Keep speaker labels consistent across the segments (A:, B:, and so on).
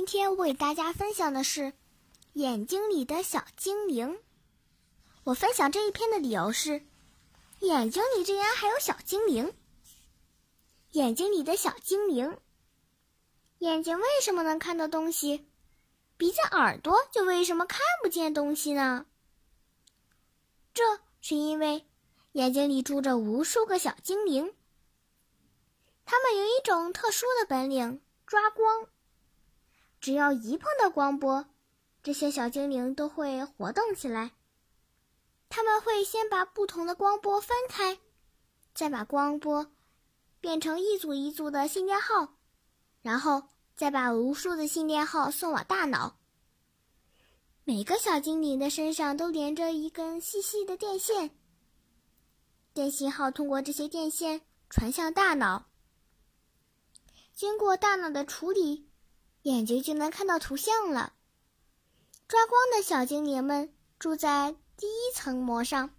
A: 今天我给大家分享的是眼睛里的小精灵。我分享这一篇的理由是，眼睛里竟然还有小精灵。眼睛里的小精灵，眼睛为什么能看到东西？鼻子、耳朵就为什么看不见东西呢？这是因为眼睛里住着无数个小精灵，他们有一种特殊的本领——抓光。只要一碰到光波，这些小精灵都会活动起来。他们会先把不同的光波分开，再把光波变成一组一组的信电号，然后再把无数的信电号送往大脑。每个小精灵的身上都连着一根细细的电线，电信号通过这些电线传向大脑，经过大脑的处理。眼睛就能看到图像了。抓光的小精灵们住在第一层膜上，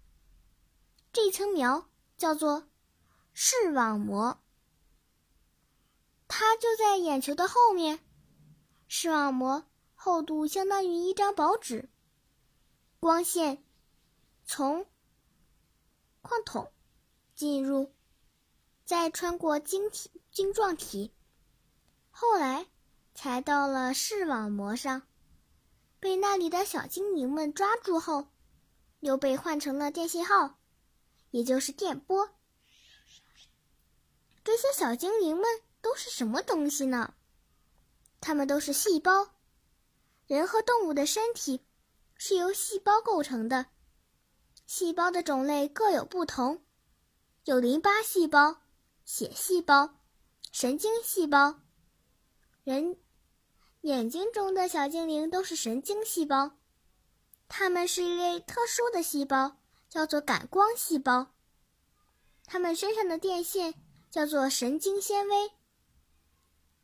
A: 这层膜叫做视网膜，它就在眼球的后面。视网膜厚度相当于一张薄纸，光线从矿筒进入，再穿过晶体晶状体，后来。才到了视网膜上，被那里的小精灵们抓住后，又被换成了电信号，也就是电波。这些小精灵们都是什么东西呢？它们都是细胞。人和动物的身体是由细胞构成的，细胞的种类各有不同，有淋巴细胞、血细胞、神经细胞。人眼睛中的小精灵都是神经细胞，它们是一类特殊的细胞，叫做感光细胞。它们身上的电线叫做神经纤维。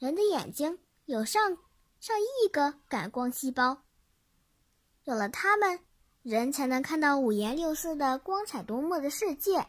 A: 人的眼睛有上上亿个感光细胞，有了它们，人才能看到五颜六色的光彩夺目的世界。